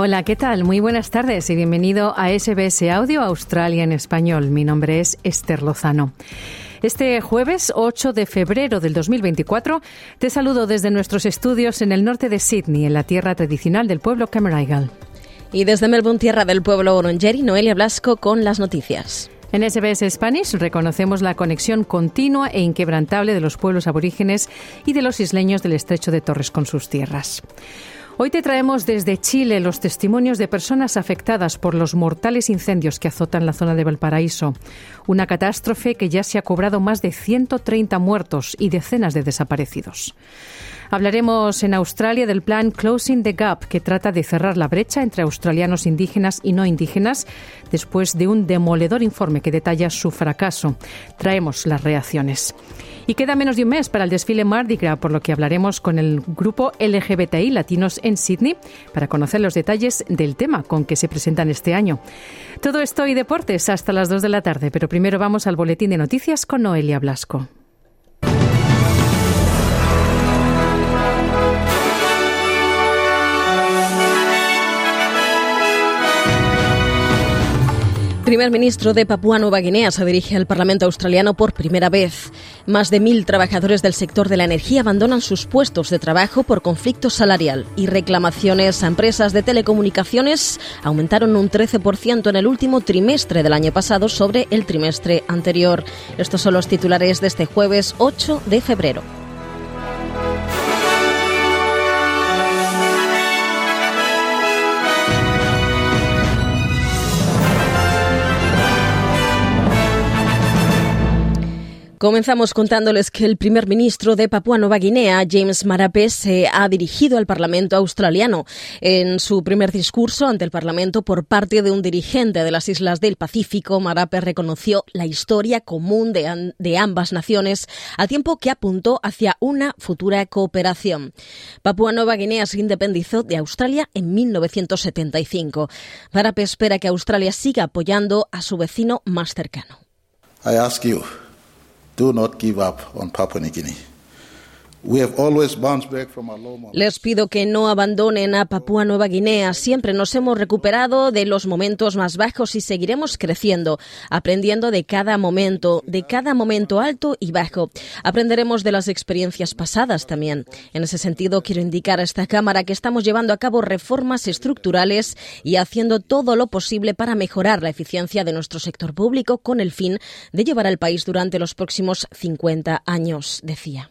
Hola, ¿qué tal? Muy buenas tardes y bienvenido a SBS Audio Australia en español. Mi nombre es Esther Lozano. Este jueves 8 de febrero del 2024 te saludo desde nuestros estudios en el norte de Sydney, en la tierra tradicional del pueblo Cameraigal. Y desde Melbourne, tierra del pueblo Orangeri, Noelia Blasco con las noticias. En SBS Spanish reconocemos la conexión continua e inquebrantable de los pueblos aborígenes y de los isleños del estrecho de Torres con sus tierras. Hoy te traemos desde Chile los testimonios de personas afectadas por los mortales incendios que azotan la zona de Valparaíso. Una catástrofe que ya se ha cobrado más de 130 muertos y decenas de desaparecidos. Hablaremos en Australia del plan Closing the Gap, que trata de cerrar la brecha entre australianos indígenas y no indígenas después de un demoledor informe que detalla su fracaso. Traemos las reacciones. Y queda menos de un mes para el desfile Mardi Gras, por lo que hablaremos con el grupo LGBTI Latinos en Sydney para conocer los detalles del tema con que se presentan este año. Todo esto y deportes hasta las 2 de la tarde, pero primero vamos al boletín de noticias con Noelia Blasco. Primer ministro de Papúa Nueva Guinea se dirige al Parlamento australiano por primera vez. Más de mil trabajadores del sector de la energía abandonan sus puestos de trabajo por conflicto salarial y reclamaciones a empresas de telecomunicaciones aumentaron un 13% en el último trimestre del año pasado sobre el trimestre anterior. Estos son los titulares de este jueves 8 de febrero. Comenzamos contándoles que el primer ministro de Papúa Nueva Guinea, James Marape, se ha dirigido al Parlamento australiano. En su primer discurso ante el Parlamento por parte de un dirigente de las Islas del Pacífico, Marape reconoció la historia común de, ambas naciones, al tiempo que apuntó hacia una futura cooperación. Papúa Nueva Guinea se independizó de Australia en 1975. Marape espera que Australia siga apoyando a su vecino más cercano. I ask do not give up on Papua New Guinea. Les pido que no abandonen a Papúa Nueva Guinea. Siempre nos hemos recuperado de los momentos más bajos y seguiremos creciendo, aprendiendo de cada momento, de cada momento alto y bajo. Aprenderemos de las experiencias pasadas también. En ese sentido, quiero indicar a esta Cámara que estamos llevando a cabo reformas estructurales y haciendo todo lo posible para mejorar la eficiencia de nuestro sector público con el fin de llevar al país durante los próximos 50 años, decía.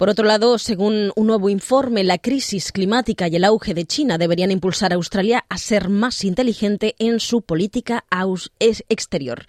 Por otro lado, según un nuevo informe, la crisis climática y el auge de China deberían impulsar a Australia a ser más inteligente en su política exterior.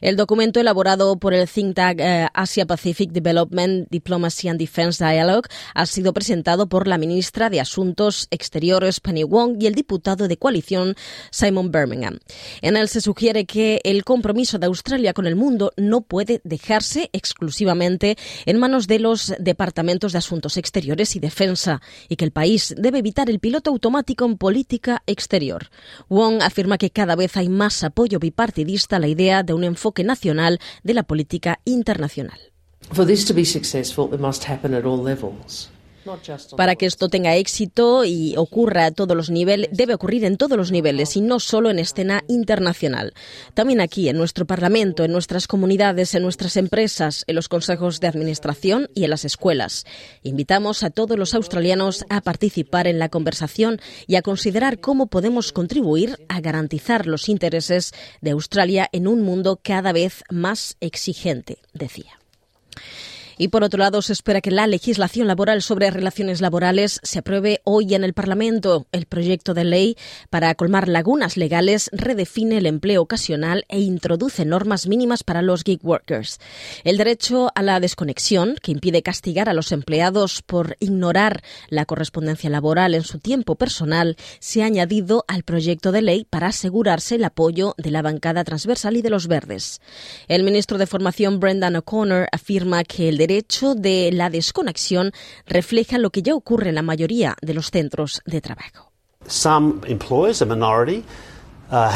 El documento elaborado por el think tank eh, Asia Pacific Development Diplomacy and Defense Dialogue ha sido presentado por la ministra de Asuntos Exteriores Penny Wong y el diputado de coalición Simon Birmingham. En él se sugiere que el compromiso de Australia con el mundo no puede dejarse exclusivamente en manos de los departamentos de Asuntos Exteriores y Defensa y que el país debe evitar el piloto automático en política exterior. Wong afirma que cada vez hay más apoyo bipartidista a la idea de un enfoque nacional de la política internacional. Para que esto tenga éxito y ocurra a todos los niveles, debe ocurrir en todos los niveles y no solo en escena internacional. También aquí, en nuestro Parlamento, en nuestras comunidades, en nuestras empresas, en los consejos de administración y en las escuelas. Invitamos a todos los australianos a participar en la conversación y a considerar cómo podemos contribuir a garantizar los intereses de Australia en un mundo cada vez más exigente, decía. Y por otro lado, se espera que la legislación laboral sobre relaciones laborales se apruebe hoy en el Parlamento. El proyecto de ley para colmar lagunas legales redefine el empleo ocasional e introduce normas mínimas para los gig workers. El derecho a la desconexión, que impide castigar a los empleados por ignorar la correspondencia laboral en su tiempo personal, se ha añadido al proyecto de ley para asegurarse el apoyo de la bancada transversal y de los verdes. El ministro de Formación, Brendan O'Connor, afirma que el derecho de la desconexión refleja lo que ya ocurre en la mayoría de los centros de trabajo. Some employers, a minority, uh,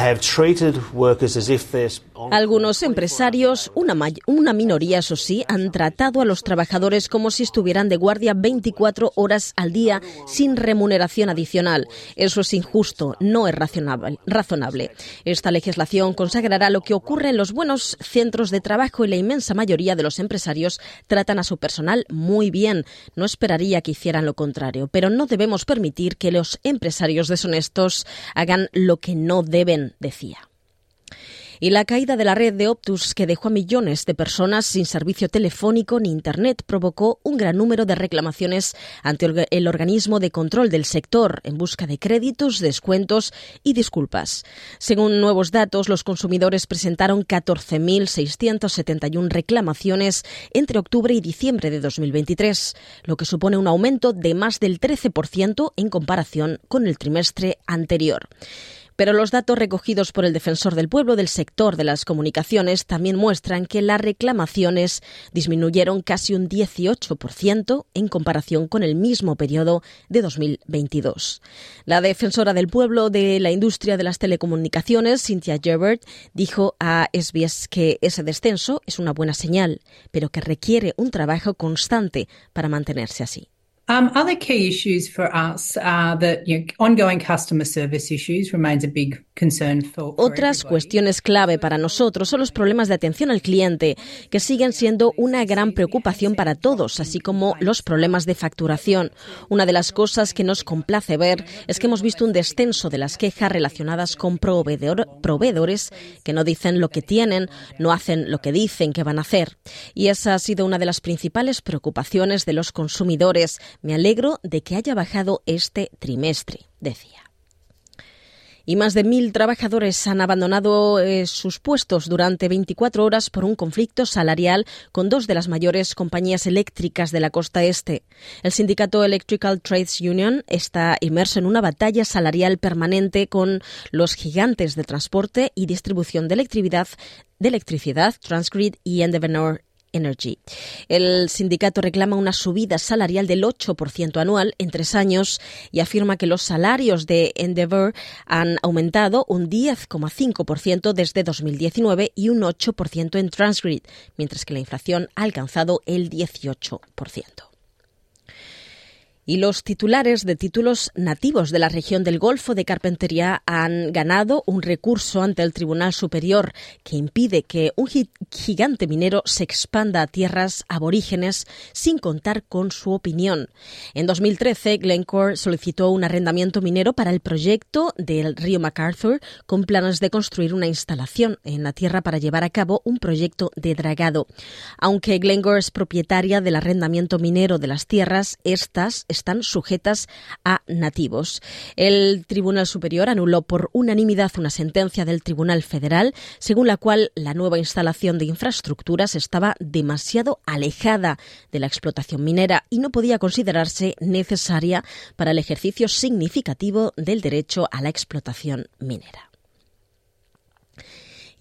algunos empresarios, una, una, minoría eso sí, han tratado a los trabajadores como si estuvieran de guardia 24 horas al día sin remuneración adicional. Eso es injusto, no es razonable. Esta legislación consagrará lo que ocurre en los buenos centros de trabajo y la inmensa mayoría de los empresarios tratan a su personal muy bien. No esperaría que hicieran lo contrario, pero no debemos permitir que los empresarios deshonestos hagan lo que no deben, decía y la caída de la red de Optus que dejó a millones de personas sin servicio telefónico ni Internet provocó un gran número de reclamaciones ante el organismo de control del sector en busca de créditos, descuentos y disculpas. Según nuevos datos, los consumidores presentaron 14.671 reclamaciones entre octubre y diciembre de 2023, lo que supone un aumento de más del 13% en comparación con el trimestre anterior. Pero los datos recogidos por el defensor del pueblo del sector de las comunicaciones también muestran que las reclamaciones disminuyeron casi un 18% en comparación con el mismo periodo de 2022. La defensora del pueblo de la industria de las telecomunicaciones, Cynthia Gerbert, dijo a SBS que ese descenso es una buena señal, pero que requiere un trabajo constante para mantenerse así. Um, other key issues for us are that you know, ongoing customer service issues remains a big Otras cuestiones clave para nosotros son los problemas de atención al cliente, que siguen siendo una gran preocupación para todos, así como los problemas de facturación. Una de las cosas que nos complace ver es que hemos visto un descenso de las quejas relacionadas con proveedores que no dicen lo que tienen, no hacen lo que dicen que van a hacer. Y esa ha sido una de las principales preocupaciones de los consumidores. Me alegro de que haya bajado este trimestre, decía y más de mil trabajadores han abandonado eh, sus puestos durante 24 horas por un conflicto salarial con dos de las mayores compañías eléctricas de la costa este. El sindicato Electrical Trades Union está inmerso en una batalla salarial permanente con los gigantes de transporte y distribución de electricidad, de electricidad Transgrid y Endeavour Energy. El sindicato reclama una subida salarial del 8% anual en tres años y afirma que los salarios de Endeavour han aumentado un 10,5% desde 2019 y un 8% en Transgrid, mientras que la inflación ha alcanzado el 18% y los titulares de títulos nativos de la región del Golfo de Carpintería han ganado un recurso ante el Tribunal Superior que impide que un gigante minero se expanda a tierras aborígenes sin contar con su opinión. En 2013, Glencore solicitó un arrendamiento minero para el proyecto del río MacArthur con planes de construir una instalación en la tierra para llevar a cabo un proyecto de dragado. Aunque Glencore es propietaria del arrendamiento minero de las tierras, estas están sujetas a nativos. El Tribunal Superior anuló por unanimidad una sentencia del Tribunal Federal según la cual la nueva instalación de infraestructuras estaba demasiado alejada de la explotación minera y no podía considerarse necesaria para el ejercicio significativo del derecho a la explotación minera.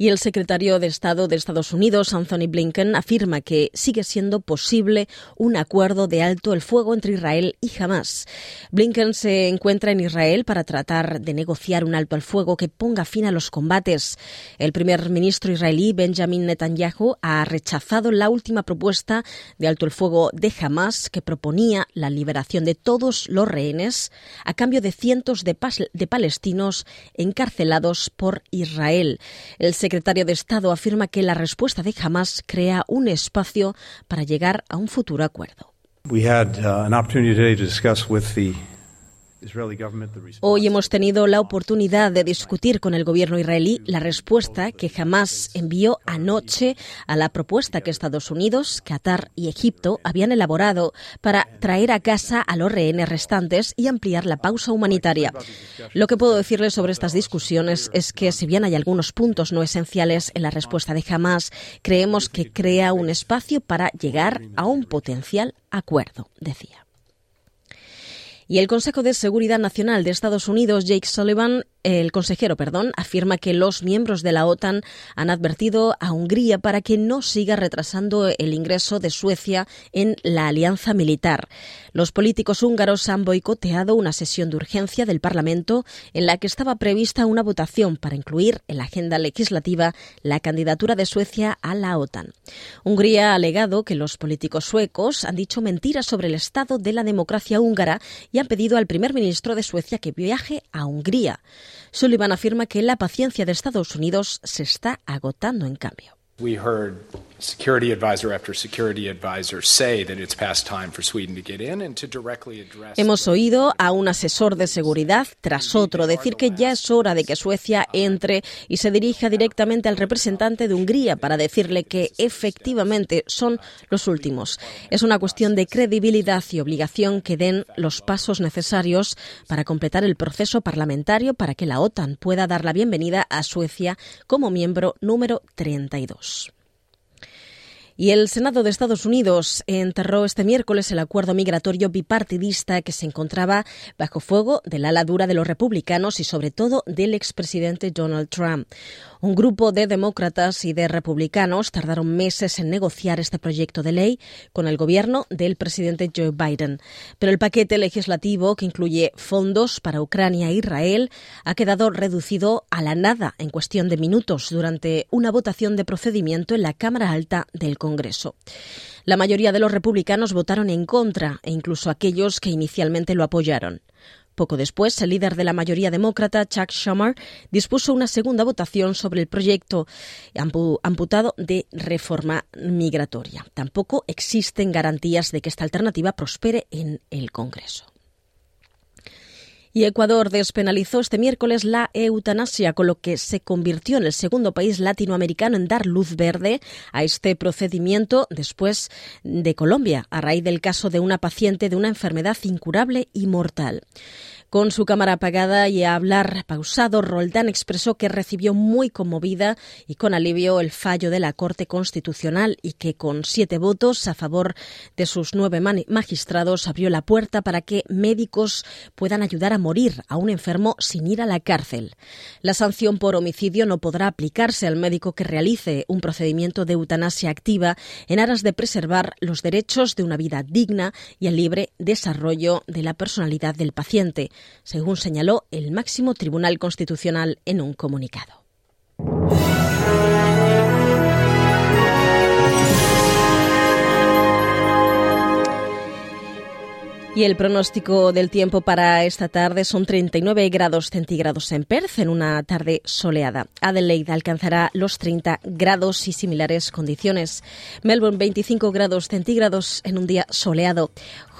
Y el secretario de Estado de Estados Unidos, Anthony Blinken, afirma que sigue siendo posible un acuerdo de alto el fuego entre Israel y Hamas. Blinken se encuentra en Israel para tratar de negociar un alto al fuego que ponga fin a los combates. El primer ministro israelí, Benjamin Netanyahu, ha rechazado la última propuesta de alto el fuego de Hamas que proponía la liberación de todos los rehenes a cambio de cientos de, palestinos encarcelados por Israel. El secretario de Estado afirma que la respuesta de Hamas crea un espacio para llegar a un futuro acuerdo. We had uh, an opportunity today to discuss with the Hoy hemos tenido la oportunidad de discutir con el gobierno israelí la respuesta que jamás envió anoche a la propuesta que Estados Unidos, Qatar y Egipto habían elaborado para traer a casa a los rehenes restantes y ampliar la pausa humanitaria. Lo que puedo decirles sobre estas discusiones es que si bien hay algunos puntos no esenciales en la respuesta de Hamas, creemos que crea un espacio para llegar a un potencial acuerdo, decía. Y el Consejo de Seguridad Nacional de Estados Unidos, Jake Sullivan, el consejero, perdón, afirma que los miembros de la OTAN han advertido a Hungría para que no siga retrasando el ingreso de Suecia en la alianza militar. Los políticos húngaros han boicoteado una sesión de urgencia del Parlamento en la que estaba prevista una votación para incluir en la agenda legislativa la candidatura de Suecia a la OTAN. Hungría ha alegado que los políticos suecos han dicho mentiras sobre el estado de la democracia húngara y han pedido al primer ministro de Suecia que viaje a Hungría. Sullivan afirma que la paciencia de Estados Unidos se está agotando en cambio. Security advisor after security advisor say that it's past time for Sweden to get in and to directly address Hemos oído a un asesor de seguridad tras otro decir que ya es hora de que Suecia entre y se dirija directamente al representante de Hungría para decirle que efectivamente son los últimos. Es una cuestión de credibilidad y obligación que den los pasos necesarios para completar el proceso parlamentario para que la OTAN pueda dar la bienvenida a Suecia como miembro número 32. Y el Senado de Estados Unidos enterró este miércoles el acuerdo migratorio bipartidista que se encontraba bajo fuego del ala dura de los republicanos y sobre todo del expresidente Donald Trump. Un grupo de demócratas y de republicanos tardaron meses en negociar este proyecto de ley con el gobierno del presidente Joe Biden. Pero el paquete legislativo, que incluye fondos para Ucrania e Israel, ha quedado reducido a la nada en cuestión de minutos durante una votación de procedimiento en la Cámara Alta del Congreso. La mayoría de los republicanos votaron en contra e incluso aquellos que inicialmente lo apoyaron. Poco después, el líder de la mayoría demócrata, Chuck Schumer, dispuso una segunda votación sobre el proyecto amputado de reforma migratoria. Tampoco existen garantías de que esta alternativa prospere en el Congreso. Y Ecuador despenalizó este miércoles la eutanasia, con lo que se convirtió en el segundo país latinoamericano en dar luz verde a este procedimiento después de Colombia, a raíz del caso de una paciente de una enfermedad incurable y mortal. Con su cámara apagada y a hablar pausado, Roldán expresó que recibió muy conmovida y con alivio el fallo de la Corte Constitucional y que con siete votos a favor de sus nueve magistrados abrió la puerta para que médicos puedan ayudar a morir a un enfermo sin ir a la cárcel. La sanción por homicidio no podrá aplicarse al médico que realice un procedimiento de eutanasia activa en aras de preservar los derechos de una vida digna y el libre desarrollo de la personalidad del paciente según señaló el máximo Tribunal Constitucional en un comunicado. Y el pronóstico del tiempo para esta tarde son 39 grados centígrados en Perth en una tarde soleada. Adelaide alcanzará los 30 grados y similares condiciones. Melbourne 25 grados centígrados en un día soleado.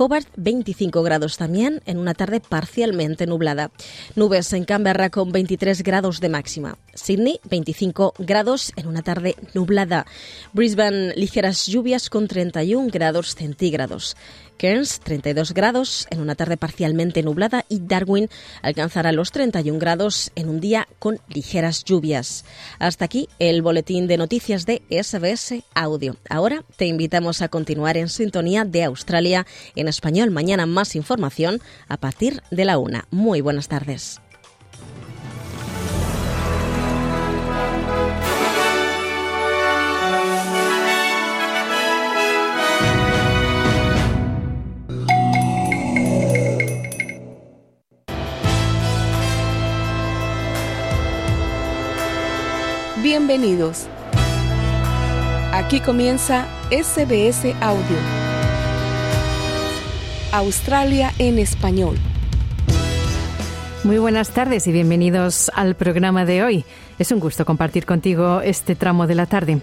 Hobart 25 grados también en una tarde parcialmente nublada. Nubes en Canberra con 23 grados de máxima. Sydney 25 grados en una tarde nublada. Brisbane ligeras lluvias con 31 grados centígrados. Cairns 32 grados en una tarde parcialmente nublada y Darwin alcanzará los 31 grados en un día con ligeras lluvias. Hasta aquí el boletín de noticias de SBS Audio. Ahora te invitamos a continuar en sintonía de Australia en español. Mañana más información a partir de la una. Muy buenas tardes. Bienvenidos. Aquí comienza SBS Audio. Australia en español. Muy buenas tardes y bienvenidos al programa de hoy. Es un gusto compartir contigo este tramo de la tarde.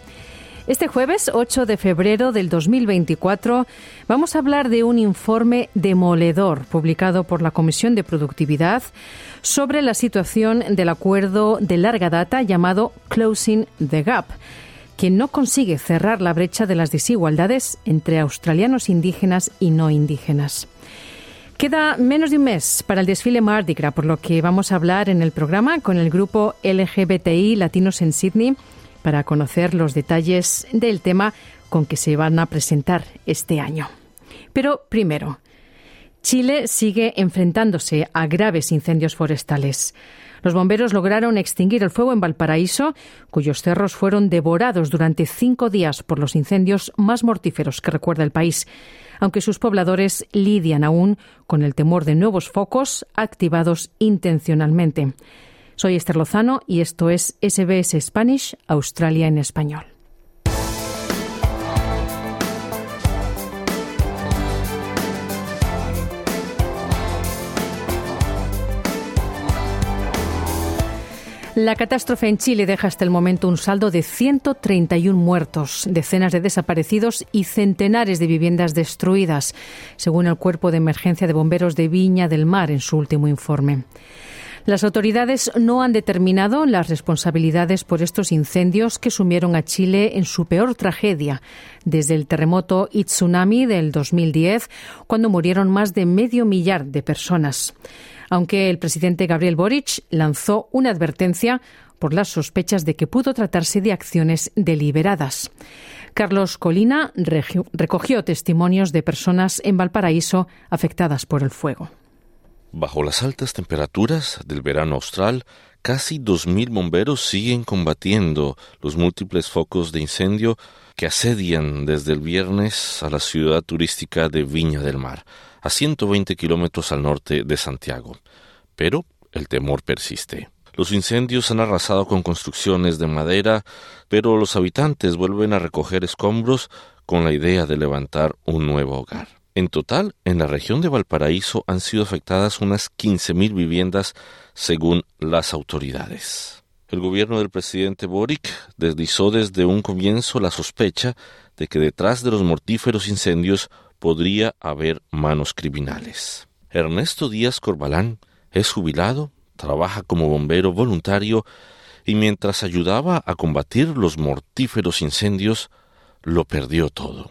Este jueves 8 de febrero del 2024 vamos a hablar de un informe demoledor publicado por la Comisión de Productividad sobre la situación del acuerdo de larga data llamado Closing the Gap que no consigue cerrar la brecha de las desigualdades entre australianos indígenas y no indígenas. Queda menos de un mes para el desfile Mardi Gras, por lo que vamos a hablar en el programa con el grupo LGBTI Latinos en Sydney para conocer los detalles del tema con que se van a presentar este año. Pero primero, Chile sigue enfrentándose a graves incendios forestales. Los bomberos lograron extinguir el fuego en Valparaíso, cuyos cerros fueron devorados durante cinco días por los incendios más mortíferos que recuerda el país, aunque sus pobladores lidian aún con el temor de nuevos focos activados intencionalmente. Soy Esther Lozano y esto es SBS Spanish, Australia en español. La catástrofe en Chile deja hasta el momento un saldo de 131 muertos, decenas de desaparecidos y centenares de viviendas destruidas, según el Cuerpo de Emergencia de Bomberos de Viña del Mar en su último informe. Las autoridades no han determinado las responsabilidades por estos incendios que sumieron a Chile en su peor tragedia desde el terremoto y tsunami del 2010, cuando murieron más de medio millar de personas. Aunque el presidente Gabriel Boric lanzó una advertencia por las sospechas de que pudo tratarse de acciones deliberadas. Carlos Colina recogió testimonios de personas en Valparaíso afectadas por el fuego. Bajo las altas temperaturas del verano austral, casi 2.000 bomberos siguen combatiendo los múltiples focos de incendio que asedian desde el viernes a la ciudad turística de Viña del Mar, a 120 kilómetros al norte de Santiago. Pero el temor persiste. Los incendios han arrasado con construcciones de madera, pero los habitantes vuelven a recoger escombros con la idea de levantar un nuevo hogar. En total, en la región de Valparaíso han sido afectadas unas 15.000 viviendas según las autoridades. El gobierno del presidente Boric deslizó desde un comienzo la sospecha de que detrás de los mortíferos incendios podría haber manos criminales. Ernesto Díaz Corbalán es jubilado, trabaja como bombero voluntario y mientras ayudaba a combatir los mortíferos incendios, lo perdió todo.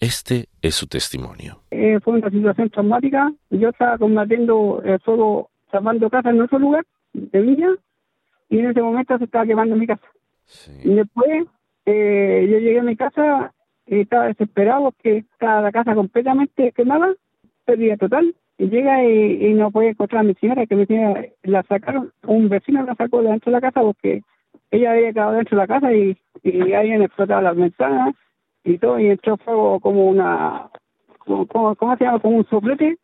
Este es su testimonio. Eh, fue una situación traumática. Yo estaba combatiendo el fuego, salvando casa en otro lugar de Villa, y en ese momento se estaba quemando mi casa. Y después eh, yo llegué a mi casa y estaba desesperado porque estaba la casa completamente quemada, pérdida total. Y llega y, no puede encontrar a mi señora, que mi señora la sacaron, un vecino la sacó de dentro de la casa porque ella había quedado dentro de la casa y, y habían explotado las ventanas y todo, y entró fuego como una, como, ¿cómo se llama? Como un soplete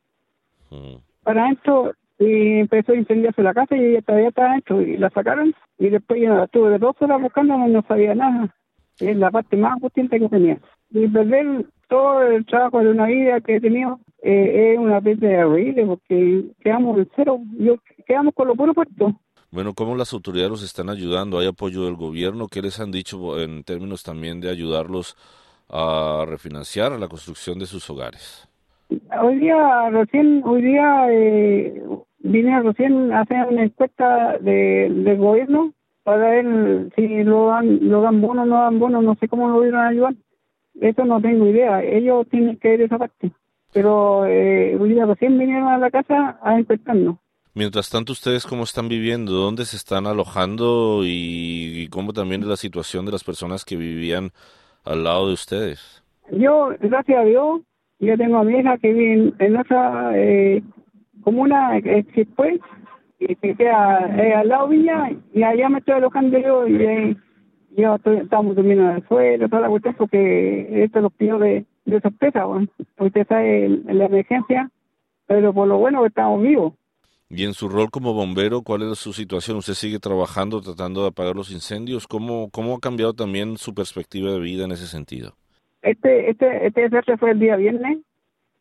mm. para adentro y empezó a incendiarse la casa y ella todavía estaba adentro y la sacaron y después yo estuve dos horas buscando no sabía nada. Es la parte más potente que tenía. Y perder todo el trabajo de una vida que he tenido eh, es una pérdida horrible porque quedamos en cero. Yo, quedamos con lo puro puesto. Bueno, ¿cómo las autoridades los están ayudando? ¿Hay apoyo del gobierno? ¿Qué les han dicho en términos también de ayudarlos a refinanciar la construcción de sus hogares? Hoy día, recién, hoy día eh, vine recién a hacer una encuesta de, del gobierno para ver si lo dan, lo dan bono o no dan bono, no sé cómo lo vieron a ayudar. Eso no tengo idea, ellos tienen que ver esa parte. Pero eh, recién vinieron a la casa a encuestarnos. Mientras tanto, ¿ustedes cómo están viviendo? ¿Dónde se están alojando? Y, y cómo también es la situación de las personas que vivían al lado de ustedes? Yo, gracias a Dios, yo tengo a mi hija que vive en, otra eh, comuna, eh, después, y que queda eh, al lado y allá me estoy alojando yo, y eh, yo estoy, estamos durmiendo en el suelo, toda la cuestión, porque esto lo pido de, de sorpresa, bueno. usted sabe la emergencia, pero por lo bueno que estamos vivos. Y en su rol como bombero, ¿cuál es su situación? ¿Usted sigue trabajando, tratando de apagar los incendios? ¿Cómo, cómo ha cambiado también su perspectiva de vida en ese sentido? Este este este desastre fue el día viernes.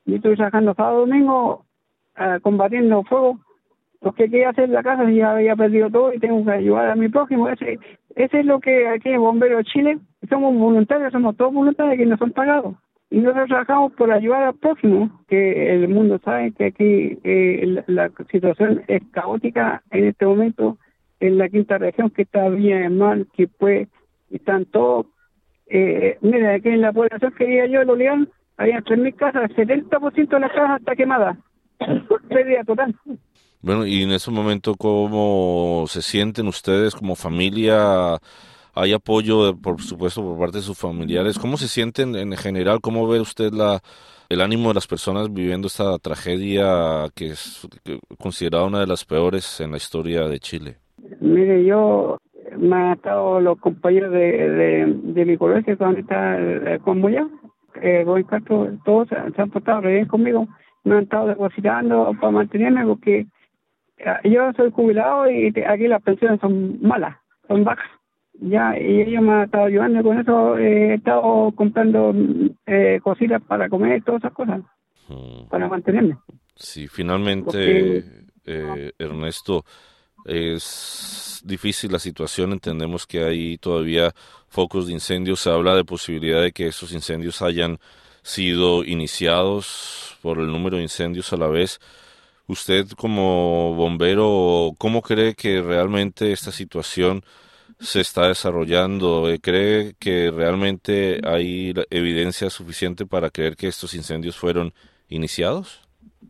Yo estuve trabajando sábado domingo uh, combatiendo fuego. Lo que quería hacer en la casa ya había perdido todo y tengo que ayudar a mi prójimo. Ese, ese es lo que aquí en Bombero Chile somos voluntarios, somos todos voluntarios que no son pagados. Y nosotros trabajamos por ayudar al próximo, que el mundo sabe que aquí eh, la, situación es caótica en este momento en la quinta región, que está bien mal, que pues están todos. Eh, mira, aquí en la población que vivía yo, el Oleán, había 3.000 casas, el 70% de las casas está quemada. Pérdida total. Bueno, y en ese momento, ¿cómo se sienten ustedes como familia? ¿Hay apoyo, por supuesto, por parte de sus familiares? ¿Cómo se sienten en general? ¿Cómo ve usted la, el ánimo de las personas viviendo esta tragedia que es considerada una de las peores en la historia de Chile? Mire, yo me han estado los compañeros de, de, mi colegio, donde está eh, con Moya, eh, todos se han portado bien conmigo, me han estado depositando para mantenerme porque yo soy jubilado y aquí las pensiones son malas, son bajas. Ya, y ellos me han estado ayudando con eso. he estado comprando eh, cositas para comer, todas esas cosas, mm. para mantenerme. Sí, finalmente, eh, Ernesto, es difícil la situación. Entendemos que hay todavía focos de incendios. Se habla de posibilidad de que esos incendios hayan sido iniciados por el número de incendios a la vez. Usted como bombero, ¿cómo cree que realmente esta situación se está desarrollando? Eh, ¿Cree que realmente hay evidencia suficiente para creer que estos incendios fueron iniciados?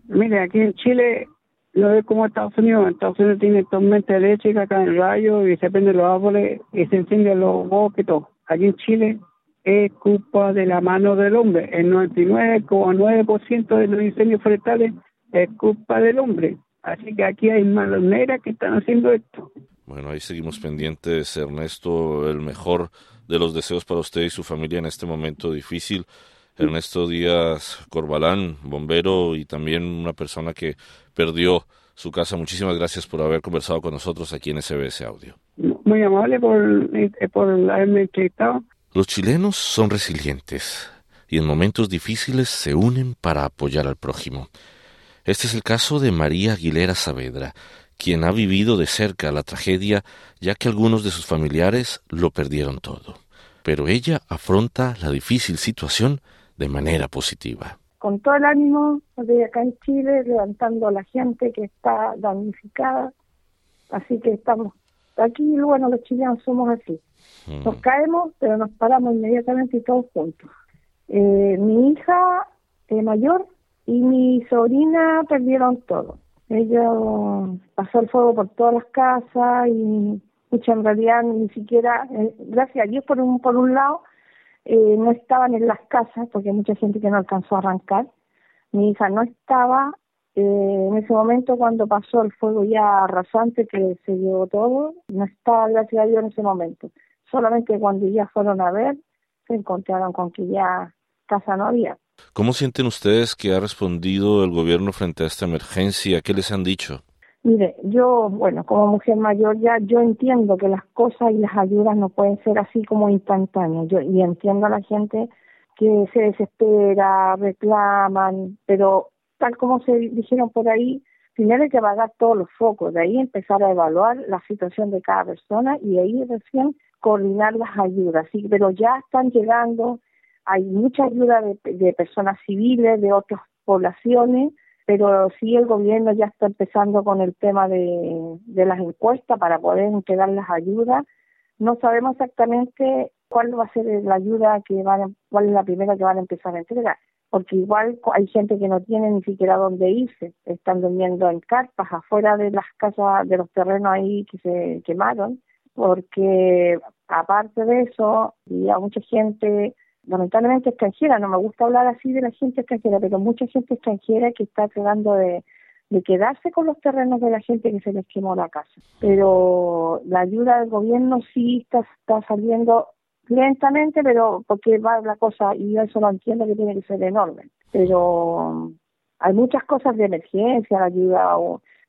Mire, aquí en Chile no ve como Estados Unidos. Estados Unidos tiene tormenta eléctrica, acá en el rayo y se prenden los árboles y se incendian los bosques todo. Aquí en Chile es culpa de la mano del hombre. El 99,9% de los incendios forestales es culpa del hombre. Así que aquí hay manos negras que están haciendo esto. Bueno, ahí seguimos pendientes, Ernesto. El mejor de los deseos para usted y su familia en este momento difícil. Ernesto Díaz Corbalán, bombero y también una persona que perdió su casa. Muchísimas gracias por haber conversado con nosotros aquí en SBS Audio. Muy amable por, eh, por haberme entrevistado. Los chilenos son resilientes y en momentos difíciles se unen para apoyar al prójimo. Este es el caso de María Aguilera Saavedra, quien ha vivido de cerca la tragedia ya que algunos de sus familiares lo perdieron todo. Pero ella afronta la difícil situación de manera positiva. Con todo el ánimo de acá en Chile, levantando a la gente que está damnificada. Así que estamos aquí, bueno, los chilenos somos así. Mm. Nos caemos, pero nos paramos inmediatamente y todos juntos. Eh, mi hija eh, mayor y mi sobrina perdieron todo. Ella pasó el fuego por todas las casas y mucha en realidad ni siquiera, eh, gracias a Dios por un, por un lado, eh, no estaban en las casas porque hay mucha gente que no alcanzó a arrancar. Mi hija no estaba eh, en ese momento cuando pasó el fuego ya arrasante que se llevó todo, no estaba gracias a Dios en ese momento. Solamente cuando ya fueron a ver, se encontraron con que ya casa no había. ¿Cómo sienten ustedes que ha respondido el gobierno frente a esta emergencia? ¿Qué les han dicho? Mire, yo, bueno, como mujer mayor ya, yo entiendo que las cosas y las ayudas no pueden ser así como instantáneas. Yo y entiendo a la gente que se desespera, reclaman, pero tal como se dijeron por ahí, primero hay que apagar todos los focos, de ahí empezar a evaluar la situación de cada persona y ahí recién coordinar las ayudas. Sí, pero ya están llegando hay mucha ayuda de, personas civiles, de otras poblaciones, pero sí el gobierno ya está empezando con el tema de, las encuestas para poder entregar las ayudas. No sabemos exactamente cuál va a ser la ayuda que van, cuál es la primera que van a empezar a entregar, porque igual hay gente que no tiene ni siquiera dónde irse, están durmiendo en carpas afuera de las casas, de los terrenos ahí que se quemaron, porque aparte de eso, había mucha gente lamentablemente extranjera, no me gusta hablar así de la gente extranjera, pero mucha gente extranjera que está tratando de, quedarse con los terrenos de la gente que se les quemó la casa. Pero la ayuda del gobierno sí está, está saliendo lentamente, pero porque va la cosa, y yo eso lo entiendo que tiene que ser enorme. Pero hay muchas cosas de emergencia, la ayuda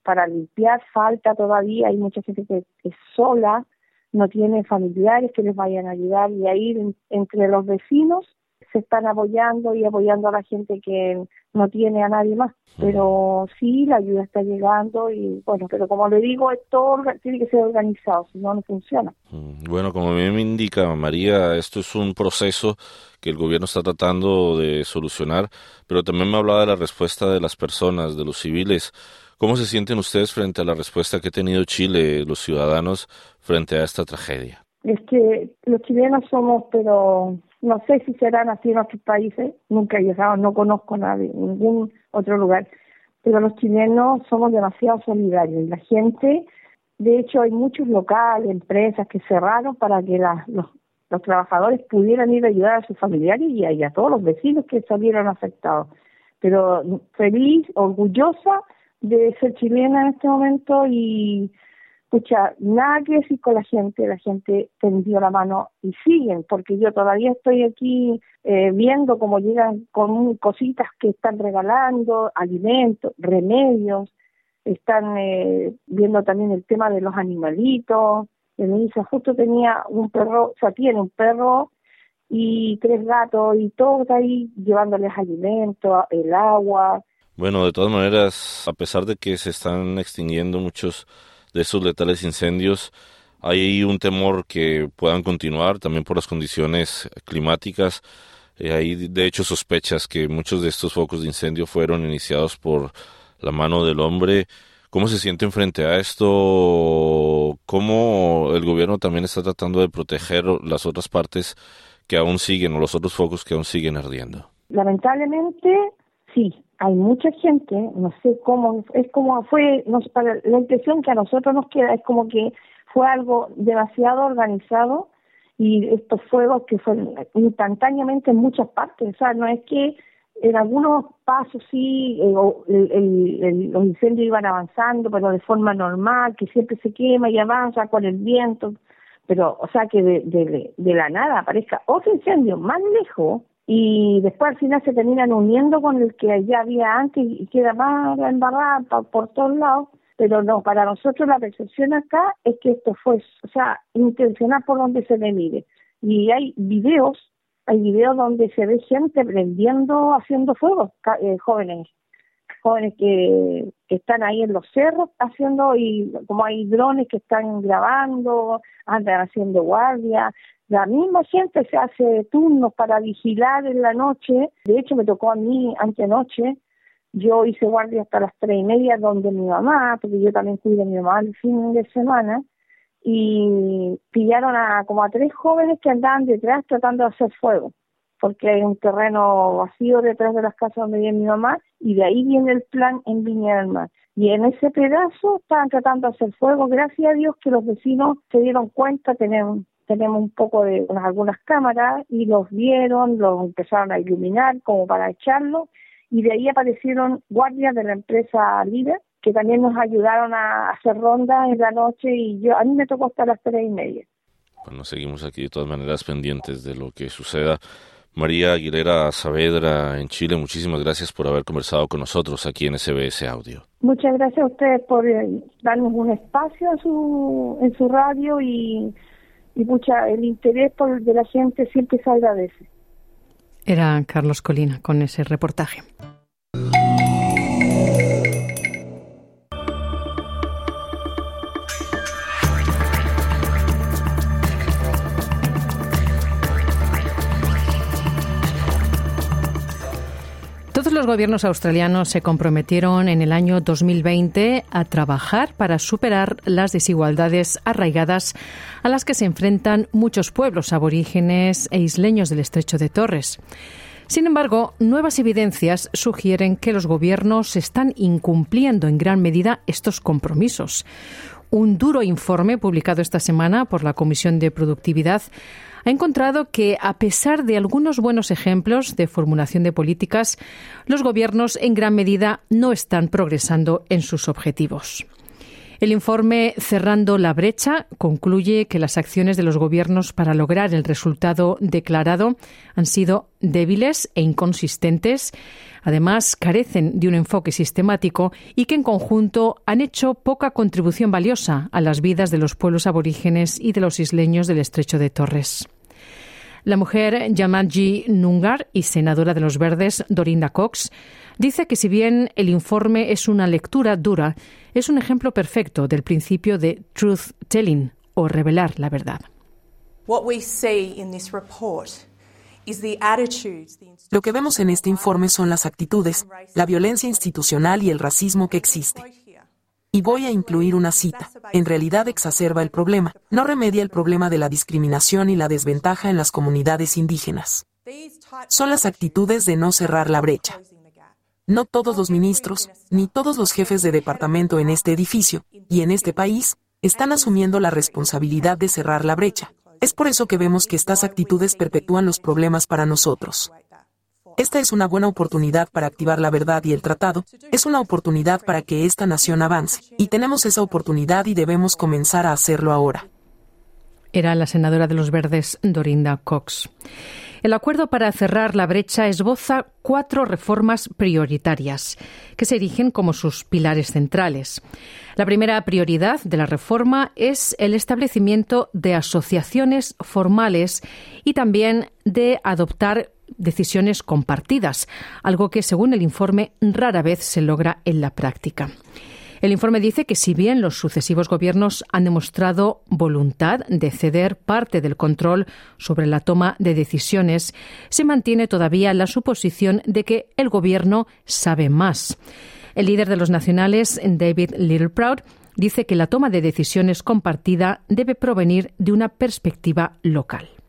para limpiar falta todavía, hay mucha gente que es sola, no tienen familiares que les vayan a ayudar y ahí entre los vecinos se están apoyando y apoyando a la gente que no tiene a nadie más. Pero sí, la ayuda está llegando y bueno, pero como le digo, todo tiene que ser organizado, si no, no funciona. Mm, bueno, como bien me indica María, esto es un proceso que el gobierno está tratando de solucionar, pero también me hablaba de la respuesta de las personas, de los civiles. ¿Cómo se sienten ustedes frente a la respuesta que ha tenido Chile, los ciudadanos, frente a esta tragedia? Es que los chilenos somos, pero no sé si serán así en otros países, nunca he llegado, no conozco a nadie, ningún otro lugar, pero los chilenos somos demasiado solidarios la gente, de hecho hay muchos locales, empresas que cerraron para que los, los trabajadores pudieran ir a ayudar a sus familiares y a, y a todos los vecinos que salieron afectados. Pero feliz, orgullosa de ser chilena en este momento y escucha, nada que decir con la gente, la gente tendió la mano y siguen, porque yo todavía estoy aquí eh, viendo cómo llegan con cositas que están regalando, alimentos, remedios, están eh, viendo también el tema de los animalitos. Me dice, justo tenía un perro, o sea, tiene un perro y tres gatos y todo ahí llevándoles alimentos, el agua. Bueno, de todas maneras, a pesar de que se están extinguiendo muchos de esos letales incendios. Hay un temor que puedan continuar también por las condiciones climáticas. Eh, hay de hecho sospechas que muchos de estos focos de incendio fueron iniciados por la mano del hombre. ¿Cómo se sienten frente a esto? ¿Cómo el gobierno también está tratando de proteger las otras partes que aún siguen o los otros focos que aún siguen ardiendo? Lamentablemente, sí hay mucha gente, no sé cómo, es como fue, para, la impresión que a nosotros nos queda es como que fue algo demasiado organizado y estos fuegos que fueron instantáneamente en muchas partes, o sea, no es que en algunos pasos sí eh, los incendios iban avanzando, pero de forma normal, que siempre se quema y avanza con el viento, pero o sea que de la nada aparezca otro incendio más lejos y después al final se terminan uniendo con el que ya había antes y queda más embarrada por todos lados. Pero no, para nosotros la percepción acá es que esto fue, o sea, intencional por donde se le mire. Y hay videos, hay videos donde se ve gente prendiendo, haciendo fuego, eh, jóvenes, jóvenes que, que están ahí en los cerros haciendo, y como hay drones que están grabando, andan haciendo guardia, la misma gente se hace turnos para vigilar en la noche. De hecho, me tocó a mí antenoche. Yo hice guardia hasta las tres y media donde mi mamá, porque yo también cuido a mi mamá el fin de semana, y pillaron a como a tres jóvenes que andaban detrás tratando de hacer fuego, porque hay un terreno vacío detrás de las casas donde vive mi mamá, y de ahí viene el plan en Viña del Mar. Y en ese pedazo estaban tratando de hacer fuego, gracias a Dios que los vecinos se dieron cuenta, tenían tenemos un poco de algunas cámaras y los vieron, los empezaron a iluminar como para echarlo y de ahí aparecieron guardias de la empresa líder que también nos ayudaron a hacer rondas en la noche y yo a mí me tocó hasta las tres y media. Bueno, seguimos aquí de todas maneras pendientes de lo que suceda. María Aguilera Saavedra en Chile, muchísimas gracias por haber conversado con nosotros aquí en SBS Audio. Muchas gracias a ustedes por eh, darnos un espacio en su, en su radio y y mucha el interés por, de la gente siempre se agradece. Era Carlos Colina con ese reportaje. Los gobiernos australianos se comprometieron en el año 2020 a trabajar para superar las desigualdades arraigadas a las que se enfrentan muchos pueblos aborígenes e isleños del estrecho de Torres. Sin embargo, nuevas evidencias sugieren que los gobiernos están incumpliendo en gran medida estos compromisos. Un duro informe publicado esta semana por la Comisión de Productividad ha encontrado que, a pesar de algunos buenos ejemplos de formulación de políticas, los gobiernos en gran medida no están progresando en sus objetivos. El informe Cerrando la brecha concluye que las acciones de los gobiernos para lograr el resultado declarado han sido débiles e inconsistentes. Además, carecen de un enfoque sistemático y que en conjunto han hecho poca contribución valiosa a las vidas de los pueblos aborígenes y de los isleños del estrecho de Torres. La mujer Yamanji Nungar y senadora de los Verdes Dorinda Cox dice que si bien el informe es una lectura dura, es un ejemplo perfecto del principio de truth telling o revelar la verdad. Lo que vemos en este informe son las actitudes, la violencia institucional y el racismo que existe. Y voy a incluir una cita. En realidad exacerba el problema, no remedia el problema de la discriminación y la desventaja en las comunidades indígenas. Son las actitudes de no cerrar la brecha. No todos los ministros, ni todos los jefes de departamento en este edificio y en este país, están asumiendo la responsabilidad de cerrar la brecha. Es por eso que vemos que estas actitudes perpetúan los problemas para nosotros. Esta es una buena oportunidad para activar la verdad y el tratado, es una oportunidad para que esta nación avance, y tenemos esa oportunidad y debemos comenzar a hacerlo ahora. Era la senadora de los Verdes, Dorinda Cox. El acuerdo para cerrar la brecha esboza cuatro reformas prioritarias que se erigen como sus pilares centrales. La primera prioridad de la reforma es el establecimiento de asociaciones formales y también de adoptar decisiones compartidas, algo que, según el informe, rara vez se logra en la práctica. El informe dice que si bien los sucesivos gobiernos han demostrado voluntad de ceder parte del control sobre la toma de decisiones, se mantiene todavía la suposición de que el gobierno sabe más. El líder de los nacionales, David Littleproud, dice que la toma de decisiones compartida debe provenir de una perspectiva local.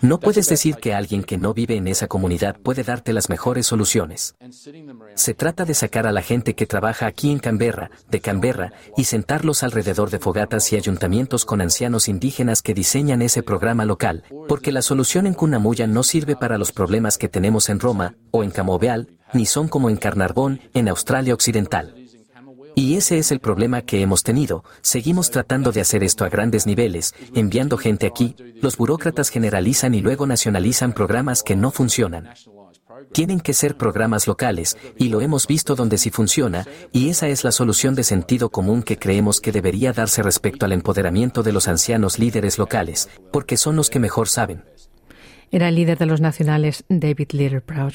No puedes decir que alguien que no vive en esa comunidad puede darte las mejores soluciones. Se trata de sacar a la gente que trabaja aquí en Canberra, de Canberra, y sentarlos alrededor de fogatas y ayuntamientos con ancianos indígenas que diseñan ese programa local, porque la solución en Cunamuya no sirve para los problemas que tenemos en Roma o en Camoveal, ni son como en Carnarvon, en Australia Occidental. Y ese es el problema que hemos tenido. Seguimos tratando de hacer esto a grandes niveles, enviando gente aquí, los burócratas generalizan y luego nacionalizan programas que no funcionan. Tienen que ser programas locales, y lo hemos visto donde sí funciona, y esa es la solución de sentido común que creemos que debería darse respecto al empoderamiento de los ancianos líderes locales, porque son los que mejor saben. Era el líder de los nacionales, David Littleproud.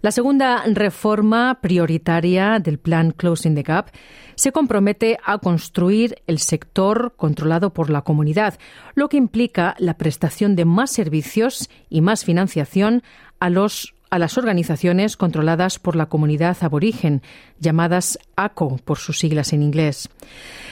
La segunda reforma prioritaria del plan Closing the Gap se compromete a construir el sector controlado por la comunidad, lo que implica la prestación de más servicios y más financiación a los a las organizaciones controladas por la comunidad aborigen, llamadas ACO por sus siglas en inglés.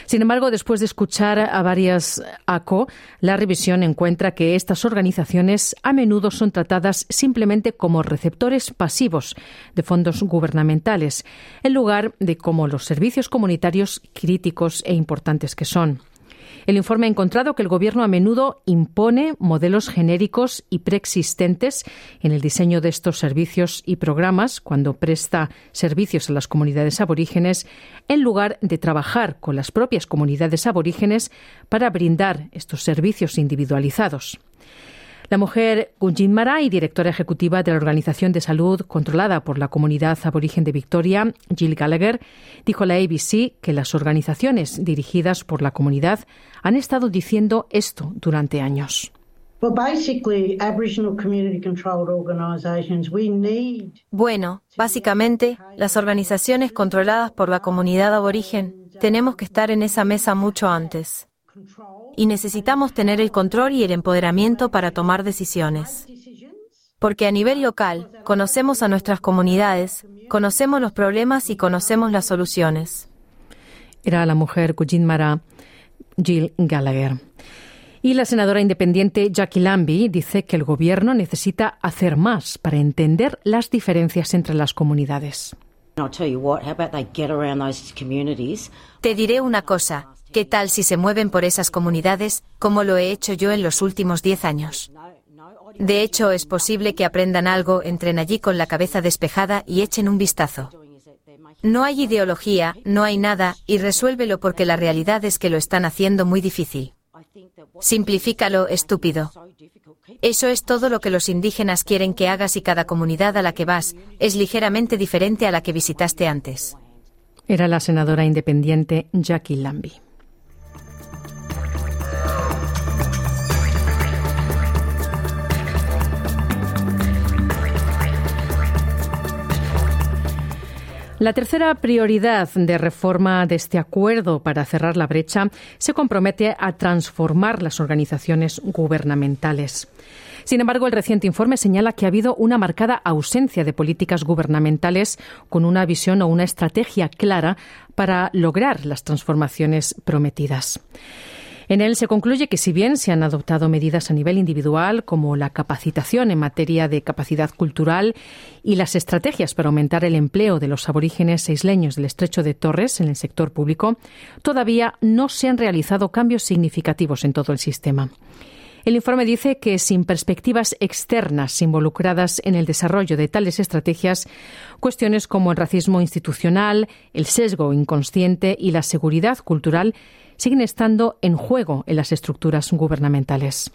Sin embargo, después de escuchar a varias ACO, la revisión encuentra que estas organizaciones a menudo son tratadas simplemente como receptores pasivos de fondos gubernamentales, en lugar de como los servicios comunitarios críticos e importantes que son. El informe ha encontrado que el Gobierno a menudo impone modelos genéricos y preexistentes en el diseño de estos servicios y programas cuando presta servicios a las comunidades aborígenes, en lugar de trabajar con las propias comunidades aborígenes para brindar estos servicios individualizados. La mujer Gunjin Marai, directora ejecutiva de la Organización de Salud controlada por la comunidad aborigen de Victoria, Jill Gallagher, dijo a la ABC que las organizaciones dirigidas por la comunidad han estado diciendo esto durante años. Bueno, básicamente, las organizaciones controladas por la comunidad aborigen tenemos que estar en esa mesa mucho antes y necesitamos tener el control y el empoderamiento para tomar decisiones. Porque a nivel local conocemos a nuestras comunidades, conocemos los problemas y conocemos las soluciones. Era la mujer Mara Jill Gallagher. Y la senadora independiente Jackie Lambie dice que el gobierno necesita hacer más para entender las diferencias entre las comunidades. Te diré una cosa. ¿Qué tal si se mueven por esas comunidades como lo he hecho yo en los últimos diez años? De hecho, es posible que aprendan algo, entren allí con la cabeza despejada y echen un vistazo. No hay ideología, no hay nada, y resuélvelo porque la realidad es que lo están haciendo muy difícil. Simplifícalo, estúpido. Eso es todo lo que los indígenas quieren que hagas y cada comunidad a la que vas es ligeramente diferente a la que visitaste antes. Era la senadora independiente Jackie Lambie. La tercera prioridad de reforma de este acuerdo para cerrar la brecha se compromete a transformar las organizaciones gubernamentales. Sin embargo, el reciente informe señala que ha habido una marcada ausencia de políticas gubernamentales con una visión o una estrategia clara para lograr las transformaciones prometidas. En él se concluye que si bien se han adoptado medidas a nivel individual como la capacitación en materia de capacidad cultural y las estrategias para aumentar el empleo de los aborígenes isleños del estrecho de Torres en el sector público, todavía no se han realizado cambios significativos en todo el sistema. El informe dice que sin perspectivas externas involucradas en el desarrollo de tales estrategias, cuestiones como el racismo institucional, el sesgo inconsciente y la seguridad cultural siguen estando en juego en las estructuras gubernamentales.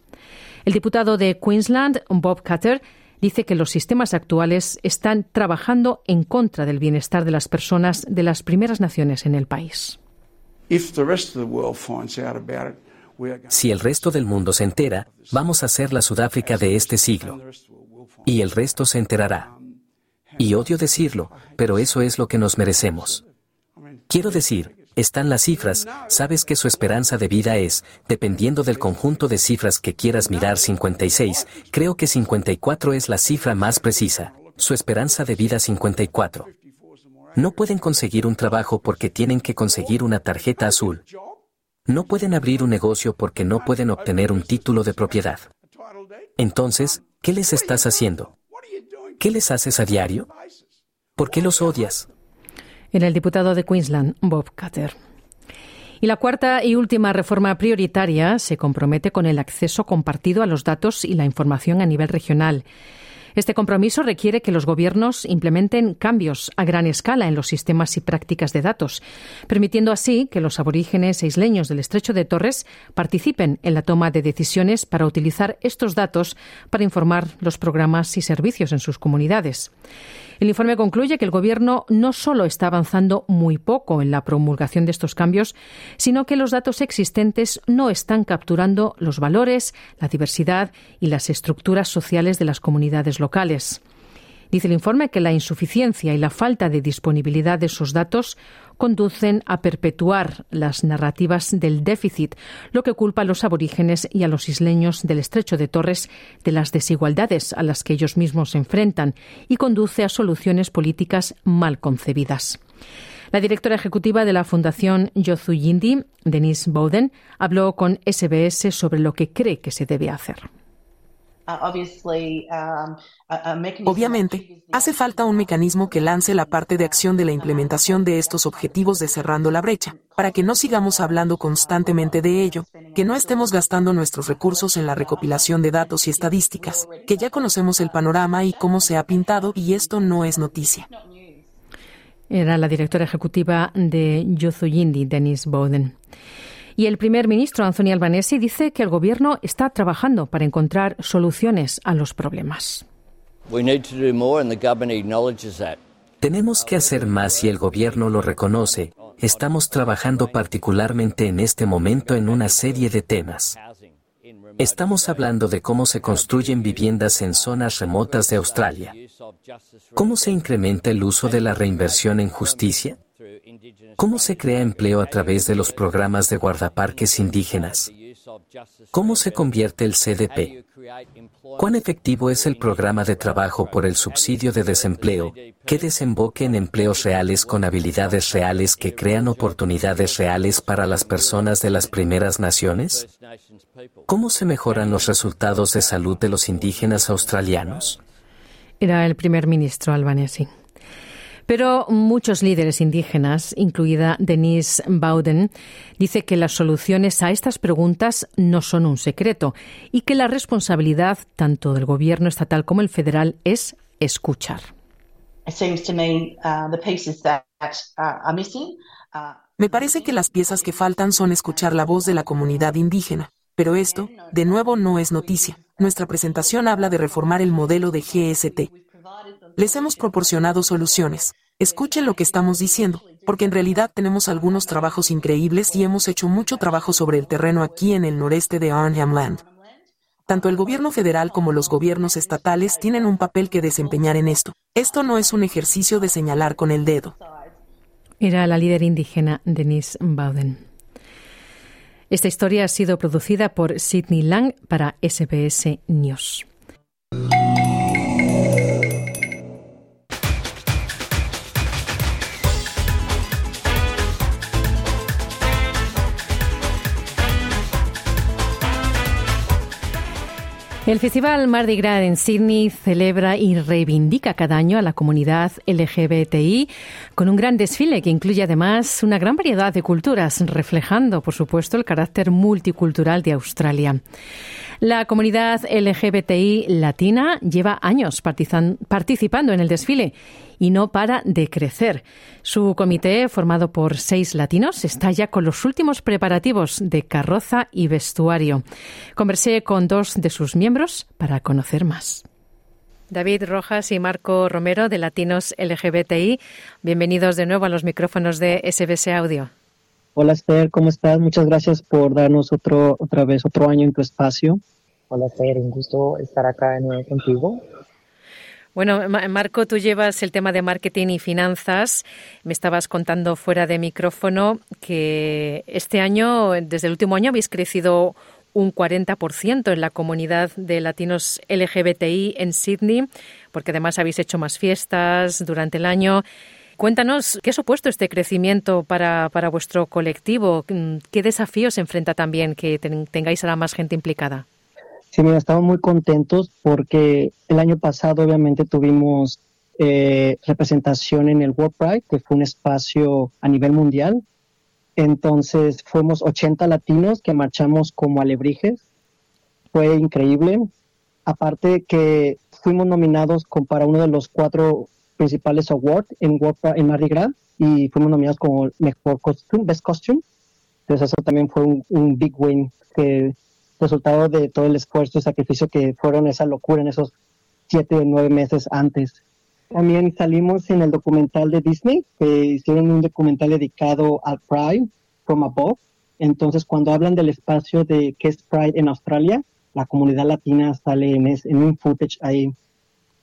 El diputado de Queensland, Bob Cutter, dice que los sistemas actuales están trabajando en contra del bienestar de las personas de las primeras naciones en el país. Si el resto del mundo se entera, vamos a ser la Sudáfrica de este siglo. Y el resto se enterará. Y odio decirlo, pero eso es lo que nos merecemos. Quiero decir, están las cifras, sabes que su esperanza de vida es, dependiendo del conjunto de cifras que quieras mirar 56, creo que 54 es la cifra más precisa, su esperanza de vida 54. No pueden conseguir un trabajo porque tienen que conseguir una tarjeta azul. No pueden abrir un negocio porque no pueden obtener un título de propiedad. Entonces, ¿qué les estás haciendo? ¿Qué les haces a diario? ¿Por qué los odias? Era el diputado de Queensland, Bob Cutter. Y la cuarta y última reforma prioritaria se compromete con el acceso compartido a los datos y la información a nivel regional. Este compromiso requiere que los gobiernos implementen cambios a gran escala en los sistemas y prácticas de datos, permitiendo así que los aborígenes e isleños del estrecho de Torres participen en la toma de decisiones para utilizar estos datos para informar los programas y servicios en sus comunidades. El informe concluye que el Gobierno no solo está avanzando muy poco en la promulgación de estos cambios, sino que los datos existentes no están capturando los valores, la diversidad y las estructuras sociales de las comunidades locales. Dice el informe que la insuficiencia y la falta de disponibilidad de esos datos conducen a perpetuar las narrativas del déficit, lo que culpa a los aborígenes y a los isleños del estrecho de Torres de las desigualdades a las que ellos mismos se enfrentan y conduce a soluciones políticas mal concebidas. La directora ejecutiva de la Fundación Yindi, Denise Bowden, habló con SBS sobre lo que cree que se debe hacer. Um, Obviamente, hace falta un mecanismo que lance la parte de acción de la implementación de estos objetivos de cerrando la brecha, para que no sigamos hablando constantemente de ello, que no estemos gastando nuestros recursos en la recopilación de datos y estadísticas, que ya conocemos el panorama y cómo se ha pintado y esto no es noticia. Era la directora ejecutiva de Yindi, Denise Bowden. Y el primer ministro, Anthony Albanese, dice que el gobierno está trabajando para encontrar soluciones a los problemas. Tenemos que hacer más y el gobierno lo reconoce. Estamos trabajando particularmente en este momento en una serie de temas. Estamos hablando de cómo se construyen viviendas en zonas remotas de Australia. ¿Cómo se incrementa el uso de la reinversión en justicia? ¿Cómo se crea empleo a través de los programas de guardaparques indígenas? ¿Cómo se convierte el CDP? ¿Cuán efectivo es el programa de trabajo por el subsidio de desempleo que desemboque en empleos reales con habilidades reales que crean oportunidades reales para las personas de las primeras naciones? ¿Cómo se mejoran los resultados de salud de los indígenas australianos? Era el primer ministro albanese. Pero muchos líderes indígenas, incluida Denise Bowden, dice que las soluciones a estas preguntas no son un secreto y que la responsabilidad tanto del gobierno estatal como el federal es escuchar. Me parece que las piezas que faltan son escuchar la voz de la comunidad indígena. Pero esto, de nuevo, no es noticia. Nuestra presentación habla de reformar el modelo de GST. Les hemos proporcionado soluciones. Escuchen lo que estamos diciendo, porque en realidad tenemos algunos trabajos increíbles y hemos hecho mucho trabajo sobre el terreno aquí en el noreste de Arnhem Land. Tanto el gobierno federal como los gobiernos estatales tienen un papel que desempeñar en esto. Esto no es un ejercicio de señalar con el dedo. Era la líder indígena Denise Bowden. Esta historia ha sido producida por Sidney Lang para SBS News. El Festival Mardi Gras en Sydney celebra y reivindica cada año a la comunidad LGBTI con un gran desfile que incluye además una gran variedad de culturas, reflejando, por supuesto, el carácter multicultural de Australia. La comunidad LGBTI latina lleva años participando en el desfile y no para de crecer. Su comité, formado por seis latinos, está ya con los últimos preparativos de carroza y vestuario. Conversé con dos de sus miembros para conocer más. David Rojas y Marco Romero de Latinos LGBTI, bienvenidos de nuevo a los micrófonos de SBS Audio. Hola Esther, ¿cómo estás? Muchas gracias por darnos otro, otra vez otro año en tu espacio. Hola Esther, un gusto estar acá de nuevo contigo. Bueno, Marco, tú llevas el tema de marketing y finanzas. Me estabas contando fuera de micrófono que este año, desde el último año, habéis crecido un 40% en la comunidad de latinos LGBTI en Sydney, porque además habéis hecho más fiestas durante el año. Cuéntanos, ¿qué ha supuesto este crecimiento para, para vuestro colectivo? ¿Qué desafíos enfrenta también que tengáis a más gente implicada? Sí, mira, estamos muy contentos porque el año pasado obviamente tuvimos eh, representación en el World Pride, que fue un espacio a nivel mundial. Entonces fuimos 80 latinos que marchamos como alebrijes. Fue increíble. Aparte que fuimos nominados para uno de los cuatro principales awards en, en Mardi Gras y fuimos nominados como mejor costume, best costume. Entonces eso también fue un, big win, que resultado de todo el esfuerzo y sacrificio que fueron esa locura en esos siete o nueve meses antes. También salimos en el documental de Disney, que hicieron un documental dedicado al Pride from Above. Entonces, cuando hablan del espacio de qué es Pride en Australia, la comunidad latina sale en, en un footage ahí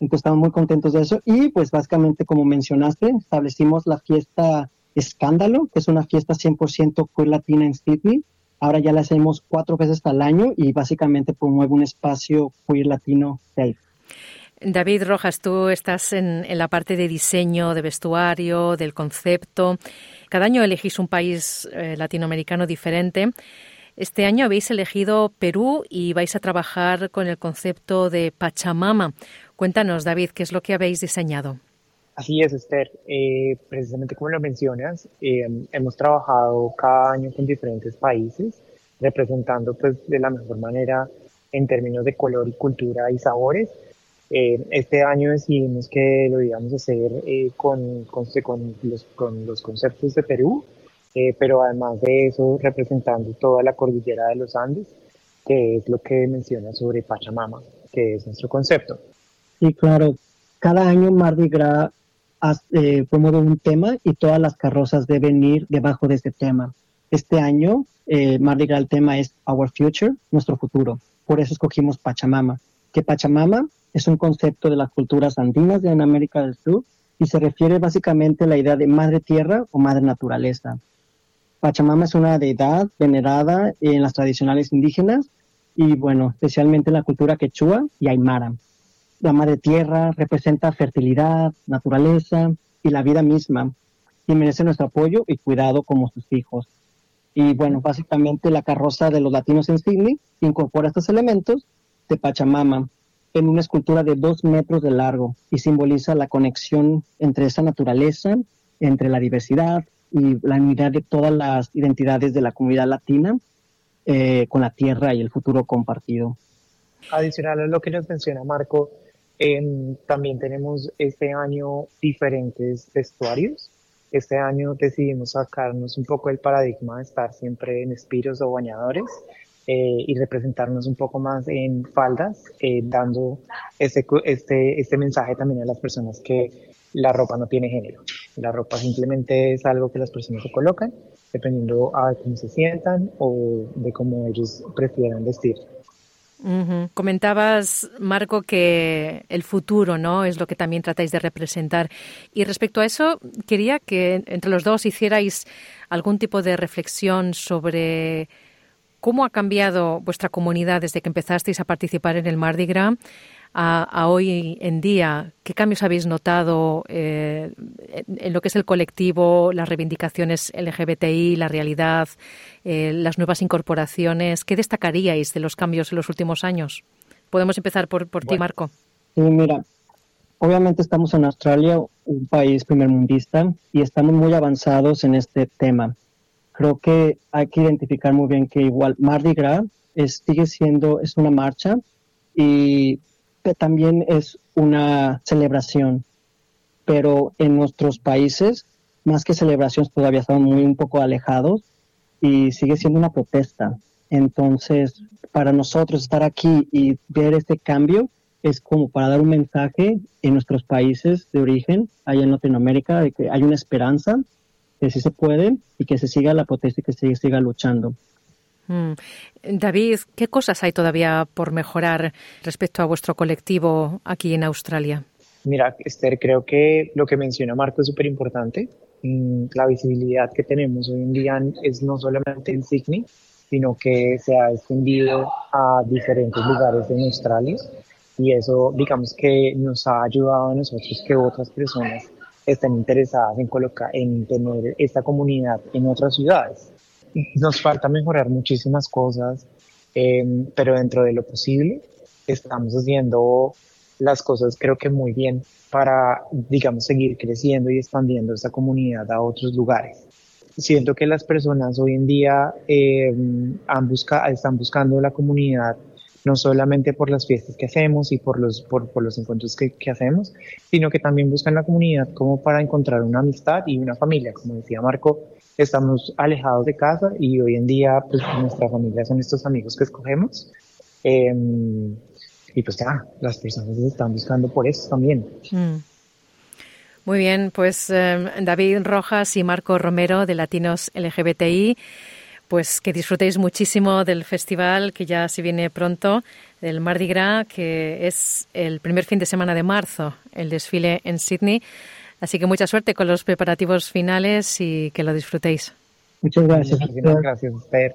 entonces estamos muy contentos de eso. Y pues básicamente, como mencionaste, establecimos la fiesta Escándalo, que es una fiesta 100% queer latina en Sydney. Ahora ya la hacemos cuatro veces al año y básicamente promueve un espacio queer latino safe. David Rojas, tú estás en, la parte de diseño, de vestuario, del concepto. Cada año elegís un país eh, latinoamericano diferente. Este año habéis elegido Perú y vais a trabajar con el concepto de Pachamama, Cuéntanos, David, ¿qué es lo que habéis diseñado? Así es, Esther. Eh, precisamente como lo mencionas, eh, hemos trabajado cada año con diferentes países, representando pues de la mejor manera en términos de color y cultura y sabores. Eh, este año decidimos que lo íbamos a hacer con, con, los, con, los, conceptos de Perú, pero además de eso representando toda la cordillera de los Andes, que es lo que menciona sobre Pachamama, que es nuestro concepto. Sí, claro. Cada año Mardi Gras eh, promueve un tema y todas las carrozas deben ir debajo de ese tema. Este año eh, Mardi Gras tema es Our Future, nuestro futuro. Por eso escogimos Pachamama. Que Pachamama es un concepto de las culturas andinas de América del Sur y se refiere básicamente a la idea de madre tierra o madre naturaleza. Pachamama es una deidad venerada en las tradicionales indígenas y bueno, especialmente en la cultura quechua y aymara. La madre tierra representa fertilidad, naturaleza y la vida misma y merece nuestro apoyo y cuidado como sus hijos. Y bueno, básicamente la carroza de los latinos en Sydney incorpora estos elementos de Pachamama en una escultura de dos metros de largo y simboliza la conexión entre esa naturaleza, entre la diversidad y la unidad de todas las identidades de la comunidad latina eh, con la tierra y el futuro compartido. Adicional a lo que nos menciona Marco, también tenemos este año diferentes vestuarios. Este año decidimos sacarnos un poco el paradigma de estar siempre en espiros o bañadores eh, y representarnos un poco más en faldas, eh, dando este, este, este mensaje también a las personas que la ropa no tiene género. La ropa simplemente es algo que las personas se colocan dependiendo a cómo se sientan o de cómo ellos prefieran vestir. Comentabas, Marco, que el futuro no es lo que también tratáis de representar. Y respecto a eso, quería que entre los dos hicierais algún tipo de reflexión sobre cómo ha cambiado vuestra comunidad desde que empezasteis a participar en el Mardi Gras a, hoy en día? ¿Qué cambios habéis notado eh, en, lo que es el colectivo, las reivindicaciones LGBTI, la realidad, eh, las nuevas incorporaciones? ¿Qué destacaríais de los cambios en los últimos años? Podemos empezar por, por ti, Marco. Sí, mira, obviamente estamos en Australia, un país primermundista, y estamos muy avanzados en este tema. Creo que hay que identificar muy bien que igual Mardi Gras es, sigue siendo, es una marcha y también es una celebración, pero en nuestros países, más que celebraciones, todavía estamos muy un poco alejados y sigue siendo una protesta. Entonces, para nosotros estar aquí y ver este cambio es como para dar un mensaje en nuestros países de origen, allá en Latinoamérica, de que hay una esperanza, que sí se puede y que se siga la protesta y que se siga luchando. Mm. David, ¿qué cosas hay todavía por mejorar respecto a vuestro colectivo aquí en Australia? Mira, Esther, creo que lo que menciona Marco es súper importante. Mm, la visibilidad que tenemos hoy en día es no solamente en Sydney, sino que se ha extendido a diferentes lugares en Australia. Y eso, digamos que nos ha ayudado a nosotros que otras personas estén interesadas en colocar, en tener esta comunidad en otras ciudades nos falta mejorar muchísimas cosas, em, pero dentro de lo posible estamos haciendo las cosas creo que muy bien para, digamos, seguir creciendo y expandiendo esta comunidad a otros lugares. Siento que las personas hoy en día em, están buscando la comunidad no solamente por las fiestas que hacemos y por los, encuentros que, hacemos, sino que también buscan la comunidad como para encontrar una amistad y una familia. Como decía Marco, estamos alejados de casa y hoy en día pues nuestra familia son estos amigos que escogemos. Em, y pues ya, las personas están buscando por eso también. Mm. Muy bien, pues em, David Rojas y Marco Romero de Latinos LGBTI, pues que disfrutéis muchísimo del festival que ya se viene pronto, del Mardi Gras, que es el primer fin de semana de marzo, el desfile en Sydney. Así que mucha suerte con los preparativos finales y que lo disfrutéis. Muchas gracias. Muchas gracias, Esther.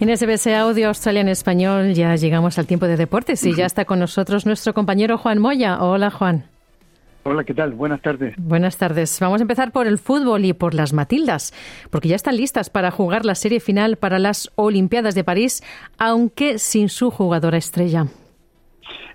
En SBS Audio Australia en Español ya llegamos al tiempo de deportes y ya está con nosotros nuestro compañero Juan Moya. Hola Juan. Hola, ¿qué tal? Buenas tardes. Buenas tardes. Vamos a empezar por el fútbol y por las Matildas, porque ya están listas para jugar la serie final para las Olimpiadas de París, aunque sin su jugadora estrella.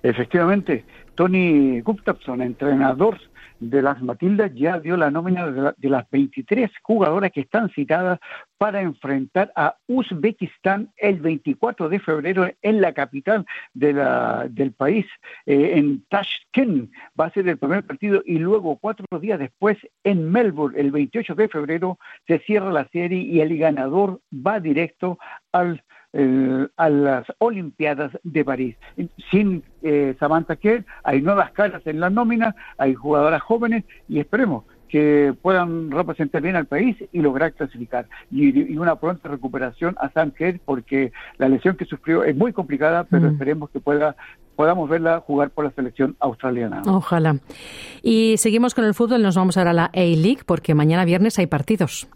Efectivamente, Tony Gustafsson, entrenador de las Matildas ya dio la nómina de, las 23 jugadoras que están citadas para enfrentar a Uzbekistán el 24 de febrero en la capital de la, del país, eh, en Tashkent. Va a ser el primer partido y luego cuatro días después en Melbourne, el 28 de febrero, se cierra la serie y el ganador va directo al eh, a las Olimpiadas de París. Sin eh, Samantha Kerr hay nuevas caras en la nómina, hay jugadoras jóvenes y esperemos que puedan representar bien al país y lograr clasificar. Y, una pronta recuperación a Sam Kerr porque la lesión que sufrió es muy complicada, pero mm. esperemos que pueda podamos verla jugar por la selección australiana. Ojalá. Y seguimos con el fútbol, nos vamos ahora a la A-League porque mañana viernes hay partidos.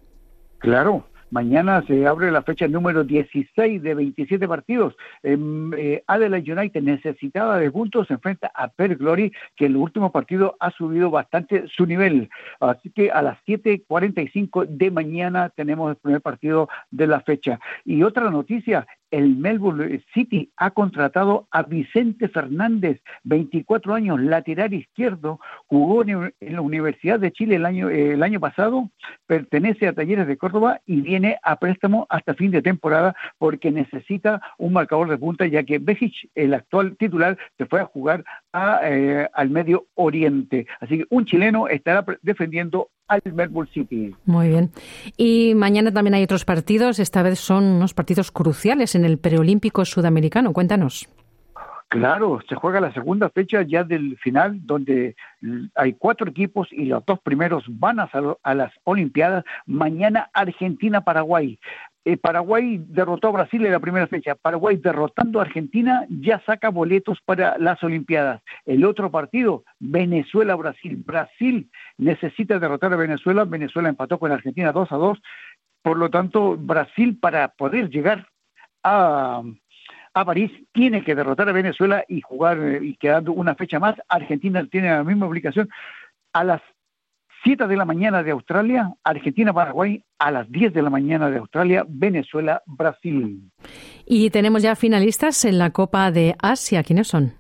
Claro, Mañana se abre la fecha número 16 de 27 partidos. Eh, Adelaide United, necesitada de puntos, se enfrenta a Per Glory, que en el último partido ha subido bastante su nivel. Así que a las 7.45 de mañana tenemos el primer partido de la fecha. Y otra noticia, el Melbourne City ha contratado a Vicente Fernández, 24 años, lateral izquierdo, jugó en la Universidad de Chile el año, el año pasado, pertenece a Talleres de Córdoba y viene a préstamo hasta fin de temporada porque necesita un marcador de punta, ya que Bejic, el actual titular, se fue a jugar eh, al Medio Oriente. Así que un chileno estará defendiendo al Melbourne City. Muy bien. Y mañana también hay otros partidos. Esta vez son unos partidos cruciales en el preolímpico sudamericano. Cuéntanos. Claro, se juega la segunda fecha ya del final, donde hay cuatro equipos y los dos primeros van a, a las Olimpiadas. Mañana Argentina-Paraguay. Eh, Paraguay derrotó a Brasil en la primera fecha. Paraguay derrotando a Argentina ya saca boletos para las Olimpiadas. El otro partido, Venezuela-Brasil. Brasil necesita derrotar a Venezuela. Venezuela empató con Argentina 2 a 2. Por lo tanto, Brasil para poder llegar a, París tiene que derrotar a Venezuela y jugar eh, y quedando una fecha más. Argentina tiene la misma obligación. A las 7 de la mañana de Australia, Argentina-Paraguay, a las 10 de la mañana de Australia, Venezuela-Brasil. Y tenemos ya finalistas en la Copa de Asia. ¿Quiénes son?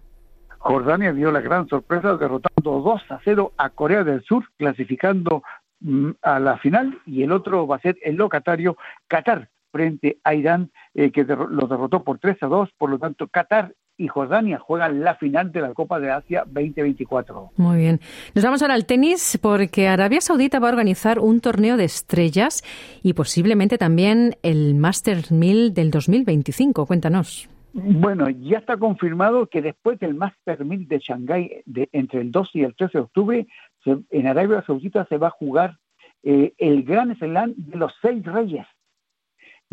Jordania dio la gran sorpresa derrotando 2 a 0 a Corea del Sur, clasificando mm, a la final, y el otro va a ser el locatario Qatar frente a Irán, eh, que lo derrotó por 3 a 2. Por lo tanto, Qatar y Jordania juegan la final de la Copa de Asia 2024. Muy bien. Nos vamos ahora al tenis porque Arabia Saudita va a organizar un torneo de estrellas y posiblemente también el Masters 1000 del 2025. Cuéntanos. Bueno, ya está confirmado que después del Master 1000 de Shanghái, de, entre el 2 y el 13 de octubre, en Arabia Saudita se va a jugar eh, el Gran Slam de los seis reyes.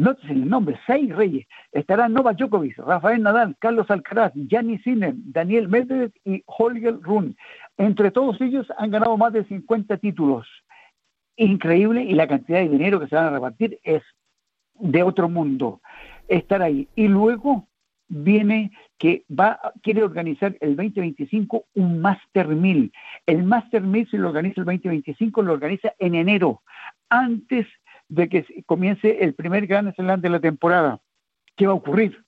Nótese el nombre, seis reyes. Estarán Novak Djokovic, Rafael Nadal, Carlos Alcaraz, Gianni Sinner, Daniel Medvedev y Holger Rune. Entre todos ellos han ganado más de 50 títulos. Increíble y la cantidad de dinero que se van a repartir es de otro mundo. Estar ahí. Y luego viene que va quiere organizar el 2025 un Master 1000. El Master 1000 si lo organiza el 2025 lo organiza en enero, antes de que comience el primer Grand Slam de la temporada. ¿Qué va a ocurrir?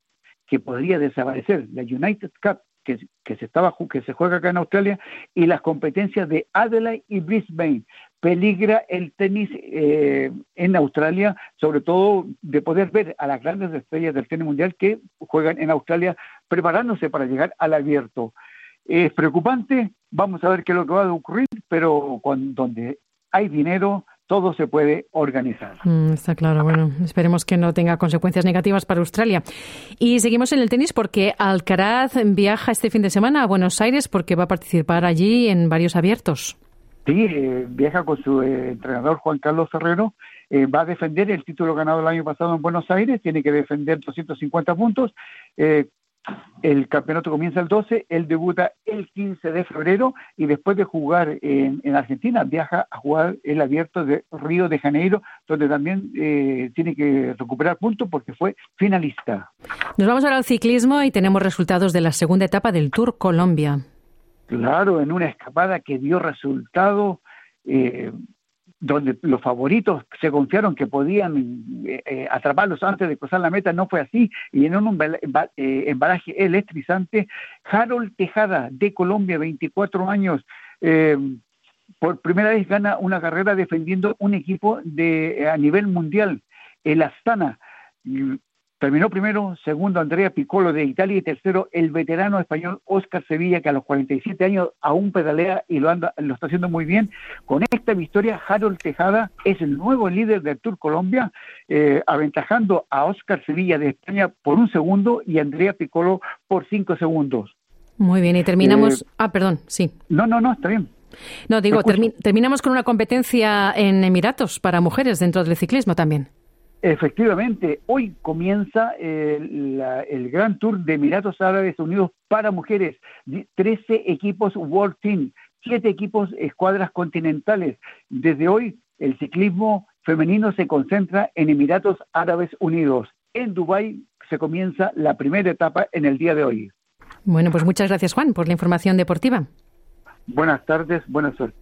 Que podría desaparecer la United Cup que, se estaba que se juega acá en Australia y las competencias de Adelaide y Brisbane. Peligra el tenis eh, en Australia, sobre todo de poder ver a las grandes estrellas del tenis mundial que juegan en Australia preparándose para llegar al abierto. Es preocupante, vamos a ver qué es lo que va a ocurrir, pero cuando, donde hay dinero, todo se puede organizar. Mm, está claro, bueno, esperemos que no tenga consecuencias negativas para Australia. Y seguimos en el tenis porque Alcaraz viaja este fin de semana a Buenos Aires porque va a participar allí en varios abiertos. Sí, eh, viaja con su eh, entrenador Juan Carlos Herrero, eh, va a defender el título ganado el año pasado en Buenos Aires, tiene que defender 250 puntos, el campeonato comienza el 12, él debuta el 15 de febrero y después de jugar en, Argentina viaja a jugar el abierto de Río de Janeiro, donde también eh, tiene que recuperar puntos porque fue finalista. Nos vamos ahora al ciclismo y tenemos resultados de la segunda etapa del Tour Colombia. Claro, en una escapada que dio resultado. Eh, donde los favoritos se confiaron que podían eh, eh, atraparlos antes de cruzar la meta, no fue así, y en un eh, embalaje electrizante, Harold Tejada, de Colombia, 24 años, por primera vez gana una carrera defendiendo un equipo de a nivel mundial, el Astana, Terminó primero, segundo Andrea Piccolo de Italia y tercero el veterano español Oscar Sevilla, que a los 47 años aún pedalea y lo, anda, lo está haciendo muy bien. Con esta victoria, Harold Tejada es el nuevo líder del Tour Colombia, eh, aventajando a Oscar Sevilla de España por un segundo y Andrea Piccolo por cinco segundos. Muy bien, y terminamos. Eh, ah, perdón, sí. No, no, no, está bien. No, digo, terminamos con una competencia en Emiratos para mujeres dentro del ciclismo también. Efectivamente, hoy comienza el, Gran Tour de Emiratos Árabes Unidos para mujeres. 13 equipos World Team, 7 equipos escuadras continentales. Desde hoy, el ciclismo femenino se concentra en Emiratos Árabes Unidos. En Dubái se comienza la primera etapa en el día de hoy. Bueno, pues muchas gracias, Juan, por la información deportiva. Buenas tardes, buena suerte.